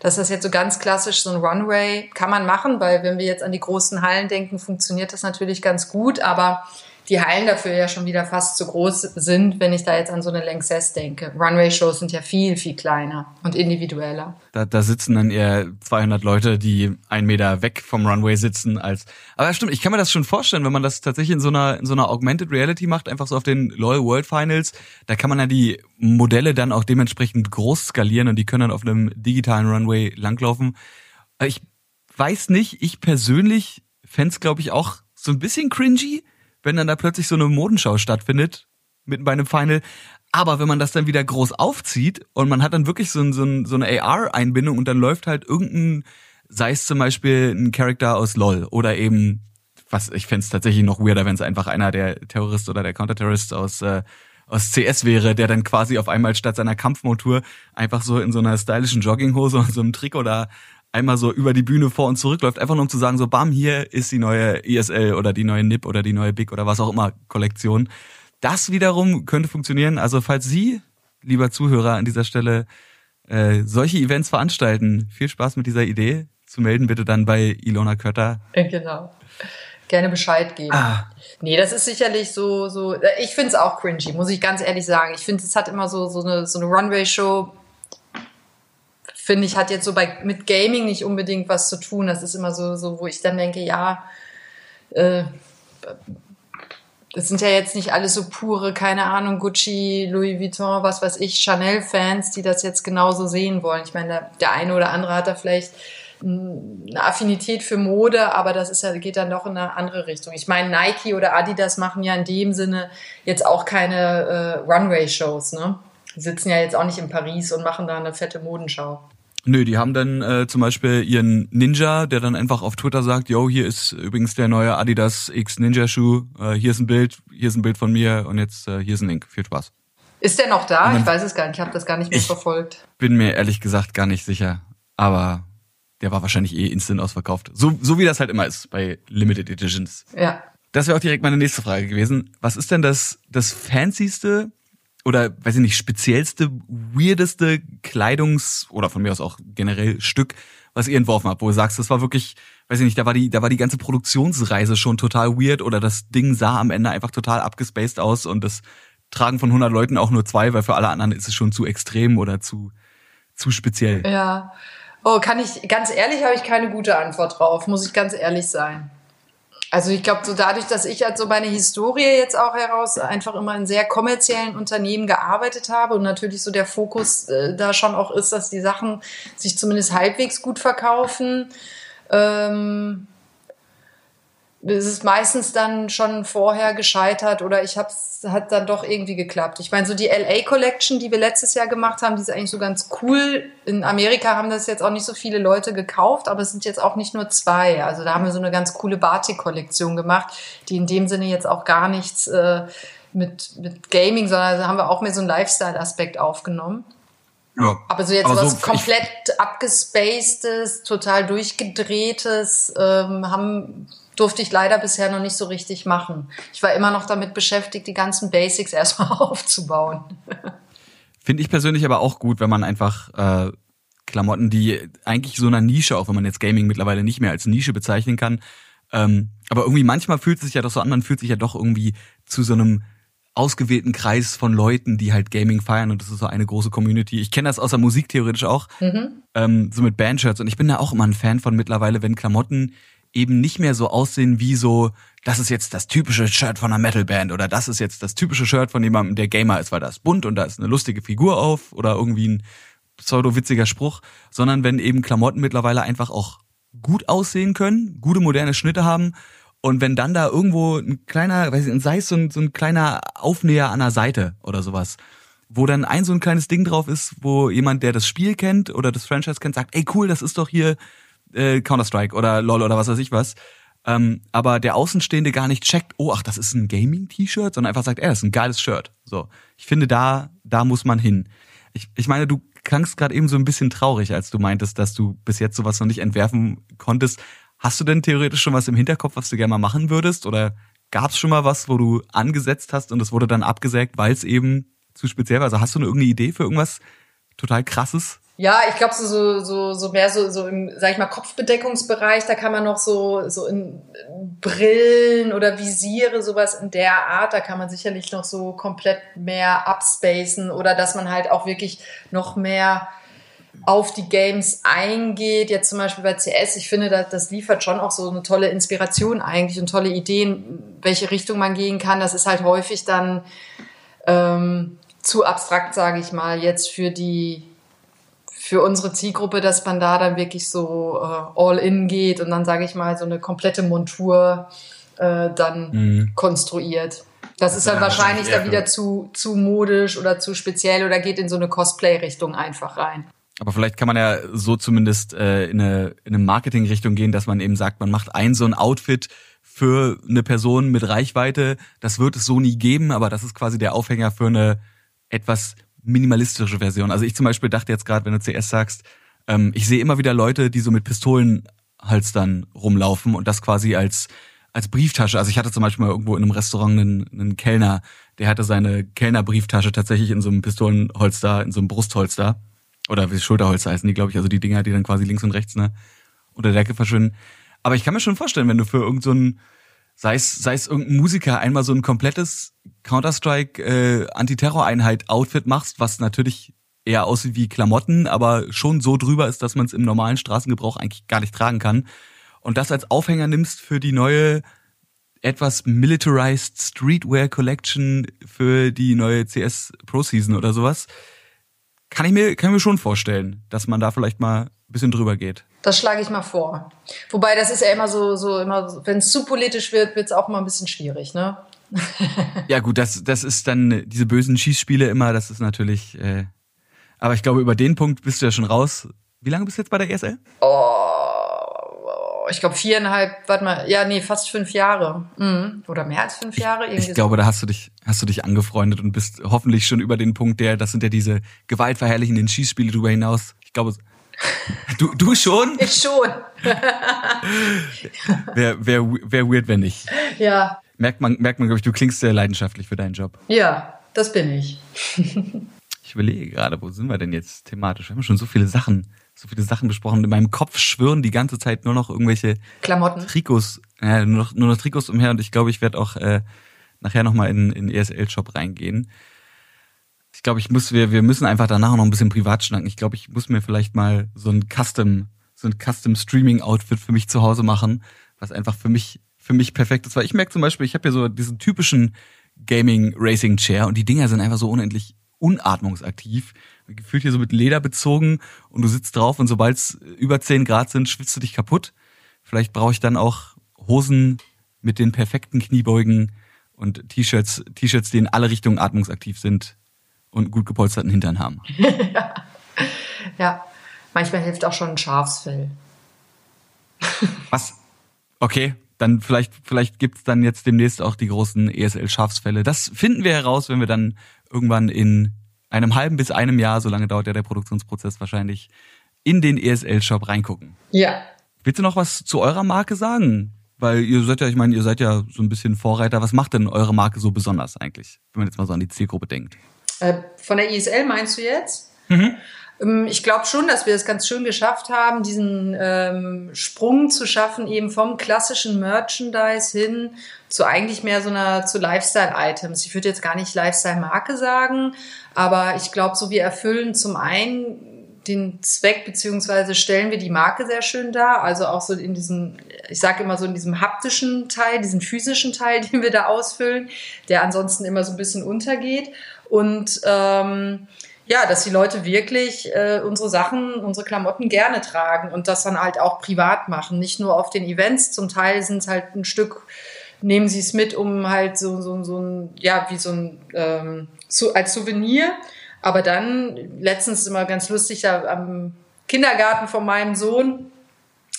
Das ist jetzt so ganz klassisch so ein Runway, kann man machen, weil wenn wir jetzt an die großen Hallen denken, funktioniert das natürlich ganz gut, aber die Hallen dafür ja schon wieder fast zu groß sind, wenn ich da jetzt an so eine Lanxess denke. Runway-Shows sind ja viel, viel kleiner und individueller.
Da, da sitzen dann eher 200 Leute, die einen Meter weg vom Runway sitzen als, aber stimmt, ich kann mir das schon vorstellen, wenn man das tatsächlich in so einer, in so einer Augmented Reality macht, einfach so auf den Loyal World Finals, da kann man ja die Modelle dann auch dementsprechend groß skalieren und die können dann auf einem digitalen Runway langlaufen. Ich weiß nicht, ich persönlich fände glaube ich, auch so ein bisschen cringy, wenn dann da plötzlich so eine Modenschau stattfindet, mitten bei einem Final. Aber wenn man das dann wieder groß aufzieht und man hat dann wirklich so, so, so eine AR-Einbindung und dann läuft halt irgendein, sei es zum Beispiel ein Charakter aus LOL oder eben, was ich fände es tatsächlich noch weirder, wenn es einfach einer der Terrorist oder der Counterterrorist aus äh, aus CS wäre, der dann quasi auf einmal statt seiner Kampfmontur einfach so in so einer stylischen Jogginghose und so einem Trick oder einmal so über die Bühne vor und zurück läuft, einfach nur um zu sagen, so bam, hier ist die neue ESL oder die neue NIP oder die neue Big oder was auch immer Kollektion. Das wiederum könnte funktionieren. Also falls Sie, lieber Zuhörer, an dieser Stelle äh, solche Events veranstalten, viel Spaß mit dieser Idee. Zu melden bitte dann bei Ilona Kötter.
Genau. Gerne Bescheid geben. Ah. Nee, das ist sicherlich so, so, ich finde es auch cringy, muss ich ganz ehrlich sagen. Ich finde, es hat immer so, so eine, so eine Runway-Show, finde ich, hat jetzt so bei, mit Gaming nicht unbedingt was zu tun. Das ist immer so, so wo ich dann denke, ja, äh, das sind ja jetzt nicht alles so pure, keine Ahnung, Gucci, Louis Vuitton, was weiß ich, Chanel-Fans, die das jetzt genauso sehen wollen. Ich meine, der, der eine oder andere hat da vielleicht eine Affinität für Mode, aber das ist ja, geht dann doch in eine andere Richtung. Ich meine, Nike oder Adidas machen ja in dem Sinne jetzt auch keine äh, Runway-Shows, ne? Die sitzen ja jetzt auch nicht in Paris und machen da eine fette Modenschau.
Nö, die haben dann äh, zum Beispiel ihren Ninja, der dann einfach auf Twitter sagt, yo, hier ist übrigens der neue Adidas X Ninja Schuh, äh, hier ist ein Bild, hier ist ein Bild von mir und jetzt äh, hier ist ein Link. Viel Spaß.
Ist der noch da? ich weiß es gar nicht, ich habe das gar nicht mehr verfolgt.
Bin mir ehrlich gesagt gar nicht sicher, aber der war wahrscheinlich eh instant ausverkauft. So, so wie das halt immer ist bei Limited Editions.
Ja.
Das wäre auch direkt meine nächste Frage gewesen. Was ist denn das, das fancyste oder, weiß ich nicht, speziellste, weirdeste Kleidungs- oder von mir aus auch generell Stück, was ihr entworfen habt, wo du sagst, das war wirklich, weiß ich nicht, da war die, da war die ganze Produktionsreise schon total weird oder das Ding sah am Ende einfach total abgespaced aus und das tragen von 100 Leuten auch nur zwei, weil für alle anderen ist es schon zu extrem oder zu, zu speziell.
Ja. Oh, kann ich, ganz ehrlich, habe ich keine gute Antwort drauf, muss ich ganz ehrlich sein. Also ich glaube, so dadurch, dass ich halt so meine Historie jetzt auch heraus einfach immer in sehr kommerziellen Unternehmen gearbeitet habe und natürlich so der Fokus äh, da schon auch ist, dass die Sachen sich zumindest halbwegs gut verkaufen. Ähm, es ist meistens dann schon vorher gescheitert oder ich habe es hat dann doch irgendwie geklappt. Ich meine, so die LA Collection, die wir letztes Jahr gemacht haben, die ist eigentlich so ganz cool. In Amerika haben das jetzt auch nicht so viele Leute gekauft, aber es sind jetzt auch nicht nur zwei. Also da haben wir so eine ganz coole Batik-Kollektion gemacht, die in dem Sinne jetzt auch gar nichts äh, mit, mit Gaming, sondern da haben wir auch mehr so einen Lifestyle-Aspekt aufgenommen. Ja. Aber so jetzt aber was so, komplett abgespacedes, total durchgedrehtes, ähm, haben durfte ich leider bisher noch nicht so richtig machen. Ich war immer noch damit beschäftigt, die ganzen Basics erstmal aufzubauen.
Finde ich persönlich aber auch gut, wenn man einfach äh, Klamotten, die eigentlich so einer Nische, auch wenn man jetzt Gaming mittlerweile nicht mehr als Nische bezeichnen kann, ähm, aber irgendwie manchmal fühlt es sich ja doch so an, man fühlt sich ja doch irgendwie zu so einem ausgewählten Kreis von Leuten, die halt Gaming feiern und das ist so eine große Community. Ich kenne das außer Musik theoretisch auch, mhm. ähm, so mit Bandshirts und ich bin da auch immer ein Fan von mittlerweile, wenn Klamotten eben nicht mehr so aussehen wie so, das ist jetzt das typische Shirt von einer Metalband oder das ist jetzt das typische Shirt von jemandem, der Gamer ist, weil da ist bunt und da ist eine lustige Figur auf oder irgendwie ein pseudo-witziger Spruch, sondern wenn eben Klamotten mittlerweile einfach auch gut aussehen können, gute moderne Schnitte haben und wenn dann da irgendwo ein kleiner, weiß ich, sei es so ein, so ein kleiner Aufnäher an der Seite oder sowas, wo dann ein so ein kleines Ding drauf ist, wo jemand, der das Spiel kennt oder das Franchise kennt, sagt, ey cool, das ist doch hier äh, Counter-Strike oder LOL oder was weiß ich was. Ähm, aber der Außenstehende gar nicht checkt, oh, ach, das ist ein Gaming-T-Shirt, sondern einfach sagt, ey, das ist ein geiles Shirt. So, ich finde, da, da muss man hin. Ich, ich meine, du klangst gerade eben so ein bisschen traurig, als du meintest, dass du bis jetzt sowas noch nicht entwerfen konntest. Hast du denn theoretisch schon was im Hinterkopf, was du gerne mal machen würdest? Oder gab es schon mal was, wo du angesetzt hast und es wurde dann abgesägt, weil es eben zu speziell war? Also hast du eine irgendeine Idee für irgendwas total krasses?
Ja, ich glaube, so, so, so mehr so, so im, sag ich mal, Kopfbedeckungsbereich, da kann man noch so, so in Brillen oder Visiere, sowas in der Art, da kann man sicherlich noch so komplett mehr abspacen oder dass man halt auch wirklich noch mehr auf die Games eingeht. Jetzt zum Beispiel bei CS, ich finde, das, das liefert schon auch so eine tolle Inspiration eigentlich und tolle Ideen, welche Richtung man gehen kann. Das ist halt häufig dann ähm, zu abstrakt, sage ich mal, jetzt für die für unsere Zielgruppe, dass man da dann wirklich so äh, all in geht und dann sage ich mal so eine komplette Montur äh, dann mhm. konstruiert. Das ist dann wahrscheinlich dann wieder zu, zu modisch oder zu speziell oder geht in so eine Cosplay-Richtung einfach rein.
Aber vielleicht kann man ja so zumindest äh, in eine, in eine Marketing-Richtung gehen, dass man eben sagt, man macht ein so ein Outfit für eine Person mit Reichweite. Das wird es so nie geben, aber das ist quasi der Aufhänger für eine etwas minimalistische Version. Also ich zum Beispiel dachte jetzt gerade, wenn du CS sagst, ähm, ich sehe immer wieder Leute, die so mit Pistolenhalstern rumlaufen und das quasi als als Brieftasche. Also ich hatte zum Beispiel mal irgendwo in einem Restaurant einen, einen Kellner, der hatte seine Kellnerbrieftasche tatsächlich in so einem Pistolenholster, in so einem Brustholster oder wie Schulterholster heißen die, glaube ich, also die Dinger, die dann quasi links und rechts, ne, unter der Decke verschwinden. Aber ich kann mir schon vorstellen, wenn du für irgendeinen, so sei es, sei es irgendein Musiker, einmal so ein komplettes Counter-Strike äh, Antiterror-Einheit-Outfit machst, was natürlich eher aussieht wie Klamotten, aber schon so drüber ist, dass man es im normalen Straßengebrauch eigentlich gar nicht tragen kann. Und das als Aufhänger nimmst für die neue etwas militarized Streetwear Collection für die neue CS Pro Season oder sowas kann ich mir, kann ich mir schon vorstellen, dass man da vielleicht mal bisschen drüber geht.
Das schlage ich mal vor. Wobei das ist ja immer so, so immer, wenn es zu politisch wird, wird es auch mal ein bisschen schwierig, ne?
ja gut, das, das ist dann diese bösen Schießspiele immer, das ist natürlich. Äh, aber ich glaube, über den Punkt bist du ja schon raus. Wie lange bist du jetzt bei der ESL?
Oh, ich glaube viereinhalb, warte mal, ja, nee, fast fünf Jahre. Mhm. Oder mehr als fünf Jahre.
Irgendwie ich so. glaube, da hast du dich, hast du dich angefreundet und bist hoffentlich schon über den Punkt, der, das sind ja diese gewaltverherrlichenden Schießspiele drüber hinaus. Ich glaube, du, du schon?
Ich schon.
Wäre wär, wär weird, wenn nicht.
Ja.
Merkt man, merkt man, glaube ich, du klingst sehr leidenschaftlich für deinen Job.
Ja, das bin ich.
ich überlege gerade, wo sind wir denn jetzt thematisch? Wir haben schon so viele Sachen so viele Sachen besprochen. In meinem Kopf schwören die ganze Zeit nur noch irgendwelche
Klamotten.
Trikots, äh, nur, noch, nur noch Trikots umher und ich glaube, ich werde auch äh, nachher nochmal in in ESL-Shop reingehen. Ich glaube, ich muss, wir, wir müssen einfach danach noch ein bisschen privat schnacken. Ich glaube, ich muss mir vielleicht mal so ein Custom, so ein Custom Streaming Outfit für mich zu Hause machen, was einfach für mich, für mich perfekt ist. Weil ich merke zum Beispiel, ich habe ja so diesen typischen Gaming Racing Chair und die Dinger sind einfach so unendlich unatmungsaktiv gefühlt hier so mit Leder bezogen und du sitzt drauf und sobald es über 10 Grad sind, schwitzt du dich kaputt. Vielleicht brauche ich dann auch Hosen mit den perfekten Kniebeugen und T-Shirts, T-Shirts, die in alle Richtungen atmungsaktiv sind und gut gepolsterten Hintern haben.
ja. ja, manchmal hilft auch schon ein Schafsfell.
Was? Okay, dann vielleicht, vielleicht gibt's dann jetzt demnächst auch die großen ESL-Schafsfälle. Das finden wir heraus, wenn wir dann irgendwann in einem halben bis einem Jahr, so lange dauert ja der Produktionsprozess wahrscheinlich, in den ESL-Shop reingucken.
Ja.
Willst du noch was zu eurer Marke sagen? Weil ihr seid ja, ich meine, ihr seid ja so ein bisschen Vorreiter. Was macht denn eure Marke so besonders eigentlich, wenn man jetzt mal so an die Zielgruppe denkt?
Äh, von der ESL meinst du jetzt? Mhm. Ähm, ich glaube schon, dass wir es ganz schön geschafft haben, diesen ähm, Sprung zu schaffen, eben vom klassischen Merchandise hin zu eigentlich mehr so einer zu Lifestyle-Items. Ich würde jetzt gar nicht Lifestyle-Marke sagen, aber ich glaube, so wir erfüllen zum einen den Zweck beziehungsweise stellen wir die Marke sehr schön dar, also auch so in diesem, ich sage immer so in diesem haptischen Teil, diesen physischen Teil, den wir da ausfüllen, der ansonsten immer so ein bisschen untergeht und ähm, ja, dass die Leute wirklich äh, unsere Sachen, unsere Klamotten gerne tragen und das dann halt auch privat machen, nicht nur auf den Events. Zum Teil sind es halt ein Stück, nehmen sie es mit, um halt so, so, so ein, ja, wie so ein, ähm, so, als Souvenir. Aber dann, letztens immer ganz lustig, da am Kindergarten von meinem Sohn,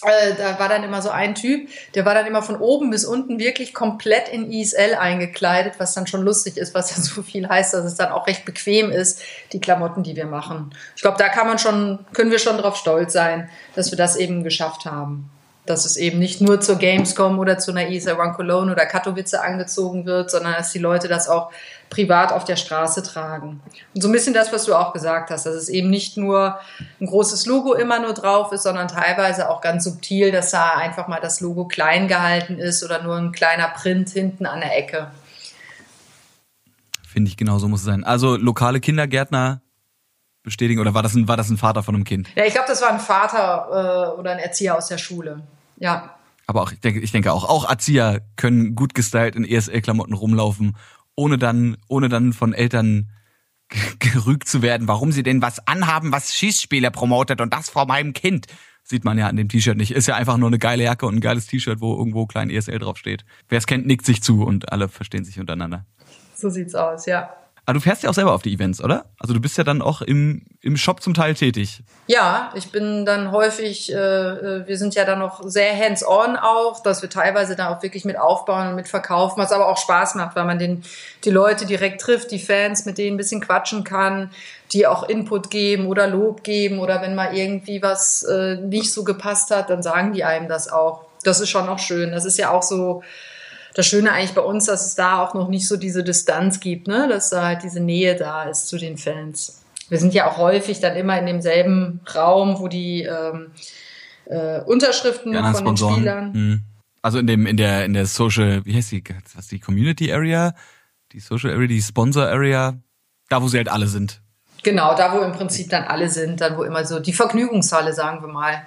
da war dann immer so ein Typ, der war dann immer von oben bis unten wirklich komplett in ISL eingekleidet, was dann schon lustig ist, was ja so viel heißt, dass es dann auch recht bequem ist, die Klamotten, die wir machen. Ich glaube, da kann man schon, können wir schon drauf stolz sein, dass wir das eben geschafft haben. Dass es eben nicht nur zur Gamescom oder zu einer ISL One Cologne oder Katowice angezogen wird, sondern dass die Leute das auch privat auf der Straße tragen. Und so ein bisschen das, was du auch gesagt hast, dass es eben nicht nur ein großes Logo immer nur drauf ist, sondern teilweise auch ganz subtil, dass da einfach mal das Logo klein gehalten ist oder nur ein kleiner Print hinten an der Ecke.
Finde ich genau so muss es sein. Also lokale Kindergärtner bestätigen oder war das ein, war das ein Vater von einem Kind?
Ja, ich glaube, das war ein Vater äh, oder ein Erzieher aus der Schule. Ja.
Aber auch, ich denke, ich denke auch, auch Erzieher können gut gestylt in ESL-Klamotten rumlaufen ohne dann, ohne dann von Eltern gerügt zu werden, warum sie denn was anhaben, was Schießspiele promotet und das vor meinem Kind. sieht man ja an dem T-Shirt nicht. Ist ja einfach nur eine geile Jacke und ein geiles T-Shirt, wo irgendwo klein ESL draufsteht. Wer es kennt, nickt sich zu und alle verstehen sich untereinander.
So sieht's aus, ja.
Aber du fährst ja auch selber auf die Events, oder? Also du bist ja dann auch im, im Shop zum Teil tätig.
Ja, ich bin dann häufig, äh, äh wir sind ja dann noch sehr hands-on auch, dass wir teilweise dann auch wirklich mit aufbauen und mit verkaufen, was aber auch Spaß macht, weil man den, die Leute direkt trifft, die Fans, mit denen ein bisschen quatschen kann, die auch Input geben oder Lob geben oder wenn mal irgendwie was äh, nicht so gepasst hat, dann sagen die einem das auch. Das ist schon auch schön. Das ist ja auch so, das Schöne eigentlich bei uns, dass es da auch noch nicht so diese Distanz gibt, ne? dass da halt diese Nähe da ist zu den Fans. Wir sind ja auch häufig dann immer in demselben Raum, wo die ähm, äh, Unterschriften von Sponsoren. den Spielern. Mhm.
Also in dem in der in der Social, wie heißt die, was die Community Area, die Social Area, die Sponsor Area, da wo sie halt alle sind.
Genau, da wo im Prinzip dann alle sind, dann wo immer so die Vergnügungshalle, sagen wir mal.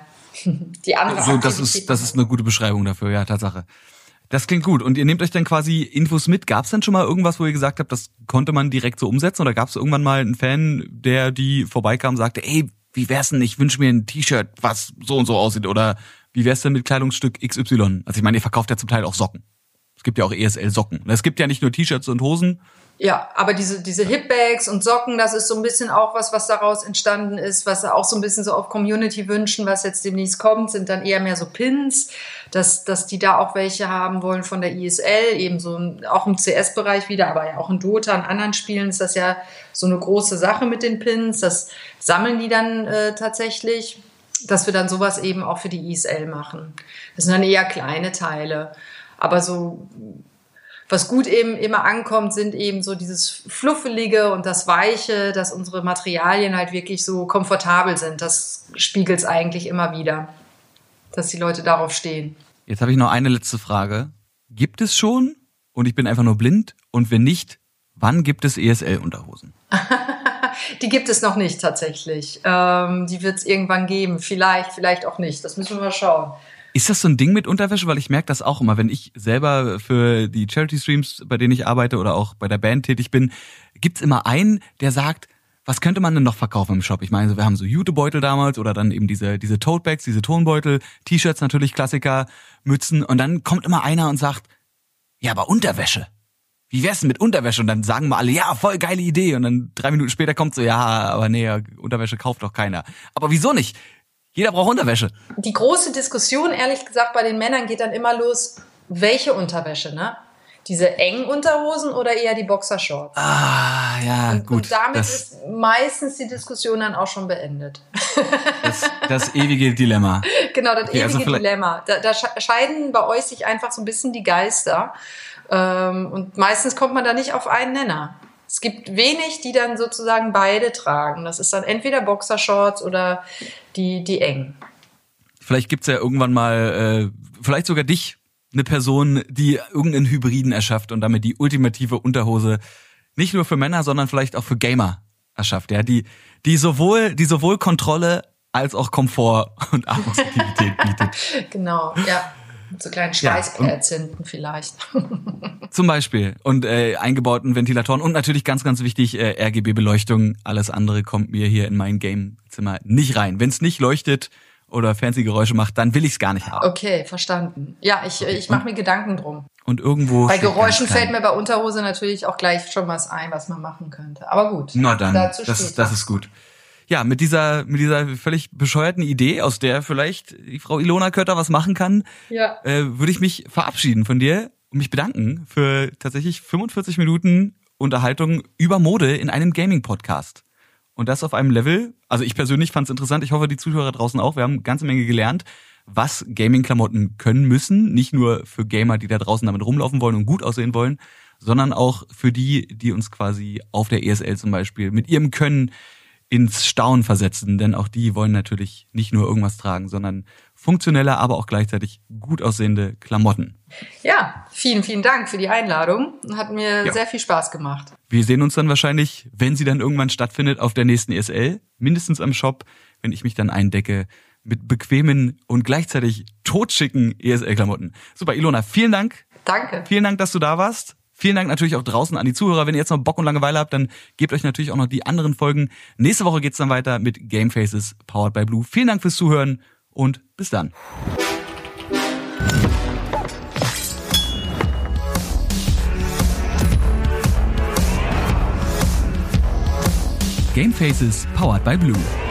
Die andere. So, das ist das ist eine gute Beschreibung dafür, ja, Tatsache. Das klingt gut. Und ihr nehmt euch dann quasi Infos mit. Gab es dann schon mal irgendwas, wo ihr gesagt habt, das konnte man direkt so umsetzen? Oder gab es irgendwann mal einen Fan, der die vorbeikam und sagte, ey, wie wär's denn, ich wünsche mir ein T-Shirt, was so und so aussieht? Oder wie wär's denn mit Kleidungsstück XY? Also ich meine, ihr verkauft ja zum Teil auch Socken. Es gibt ja auch ESL-Socken. Es gibt ja nicht nur T-Shirts und Hosen,
ja, aber diese, diese Hipbags und Socken, das ist so ein bisschen auch was, was daraus entstanden ist, was auch so ein bisschen so auf Community wünschen, was jetzt demnächst kommt, sind dann eher mehr so Pins, dass, dass die da auch welche haben wollen von der ISL, eben so auch im CS-Bereich wieder, aber ja auch in Dota, in anderen Spielen ist das ja so eine große Sache mit den Pins. Das sammeln die dann äh, tatsächlich, dass wir dann sowas eben auch für die ISL machen. Das sind dann eher kleine Teile. Aber so was gut eben immer ankommt, sind eben so dieses Fluffelige und das Weiche, dass unsere Materialien halt wirklich so komfortabel sind. Das spiegelt es eigentlich immer wieder, dass die Leute darauf stehen.
Jetzt habe ich noch eine letzte Frage. Gibt es schon und ich bin einfach nur blind? Und wenn nicht, wann gibt es ESL-Unterhosen?
die gibt es noch nicht tatsächlich. Ähm, die wird es irgendwann geben. Vielleicht, vielleicht auch nicht. Das müssen wir mal schauen.
Ist das so ein Ding mit Unterwäsche? Weil ich merke das auch immer, wenn ich selber für die Charity-Streams, bei denen ich arbeite oder auch bei der Band tätig bin, gibt's immer einen, der sagt, was könnte man denn noch verkaufen im Shop? Ich meine, wir haben so Jutebeutel damals oder dann eben diese, diese Totebags, diese Tonbeutel, T-Shirts natürlich, Klassiker, Mützen. Und dann kommt immer einer und sagt, ja, aber Unterwäsche. Wie wär's denn mit Unterwäsche? Und dann sagen wir alle, ja, voll geile Idee. Und dann drei Minuten später kommt so, ja, aber nee, Unterwäsche kauft doch keiner. Aber wieso nicht? Jeder braucht Unterwäsche.
Die große Diskussion, ehrlich gesagt, bei den Männern geht dann immer los, welche Unterwäsche, ne? Diese engen Unterhosen oder eher die Boxershorts?
Ah, ja,
und,
gut.
Und damit ist meistens die Diskussion dann auch schon beendet.
Das, das ewige Dilemma.
Genau, das okay, also ewige also Dilemma. Da, da scheiden bei euch sich einfach so ein bisschen die Geister. Ähm, und meistens kommt man da nicht auf einen Nenner. Es gibt wenig, die dann sozusagen beide tragen. Das ist dann entweder Boxershorts oder die, die eng.
Vielleicht gibt's ja irgendwann mal, äh, vielleicht sogar dich, eine Person, die irgendeinen Hybriden erschafft und damit die ultimative Unterhose nicht nur für Männer, sondern vielleicht auch für Gamer erschafft, ja, die, die sowohl, die sowohl Kontrolle als auch Komfort und Atmosphärität bietet.
Genau, ja. So kleinen Schweißpads ja, hinten vielleicht.
Zum Beispiel. Und äh, eingebauten Ventilatoren und natürlich ganz, ganz wichtig, äh, RGB-Beleuchtung. Alles andere kommt mir hier in mein Gamezimmer nicht rein. Wenn es nicht leuchtet oder fancy Geräusche macht, dann will ich es gar nicht haben.
Okay, verstanden. Ja, ich, okay. ich mache mir Gedanken drum.
Und irgendwo.
Bei Geräuschen fällt mir bei Unterhose natürlich auch gleich schon was ein, was man machen könnte. Aber gut.
Na dann, das das ist gut ja, mit dieser, mit dieser völlig bescheuerten Idee, aus der vielleicht die Frau Ilona Kötter was machen kann,
ja.
äh, würde ich mich verabschieden von dir und mich bedanken für tatsächlich 45 Minuten Unterhaltung über Mode in einem Gaming-Podcast. Und das auf einem Level, also ich persönlich fand es interessant, ich hoffe die Zuhörer draußen auch, wir haben eine ganze Menge gelernt, was Gaming-Klamotten können müssen, nicht nur für Gamer, die da draußen damit rumlaufen wollen und gut aussehen wollen, sondern auch für die, die uns quasi auf der ESL zum Beispiel mit ihrem Können ins Staunen versetzen, denn auch die wollen natürlich nicht nur irgendwas tragen, sondern funktionelle, aber auch gleichzeitig gut aussehende Klamotten.
Ja, vielen, vielen Dank für die Einladung. Hat mir ja. sehr viel Spaß gemacht.
Wir sehen uns dann wahrscheinlich, wenn sie dann irgendwann stattfindet, auf der nächsten ESL, mindestens am Shop, wenn ich mich dann eindecke mit bequemen und gleichzeitig totschicken ESL-Klamotten. Super, Ilona, vielen Dank.
Danke.
Vielen Dank, dass du da warst. Vielen Dank natürlich auch draußen an die Zuhörer. Wenn ihr jetzt noch Bock und Langeweile habt, dann gebt euch natürlich auch noch die anderen Folgen. Nächste Woche geht es dann weiter mit Game Faces Powered by Blue. Vielen Dank fürs Zuhören und bis dann. Game Faces Powered by Blue.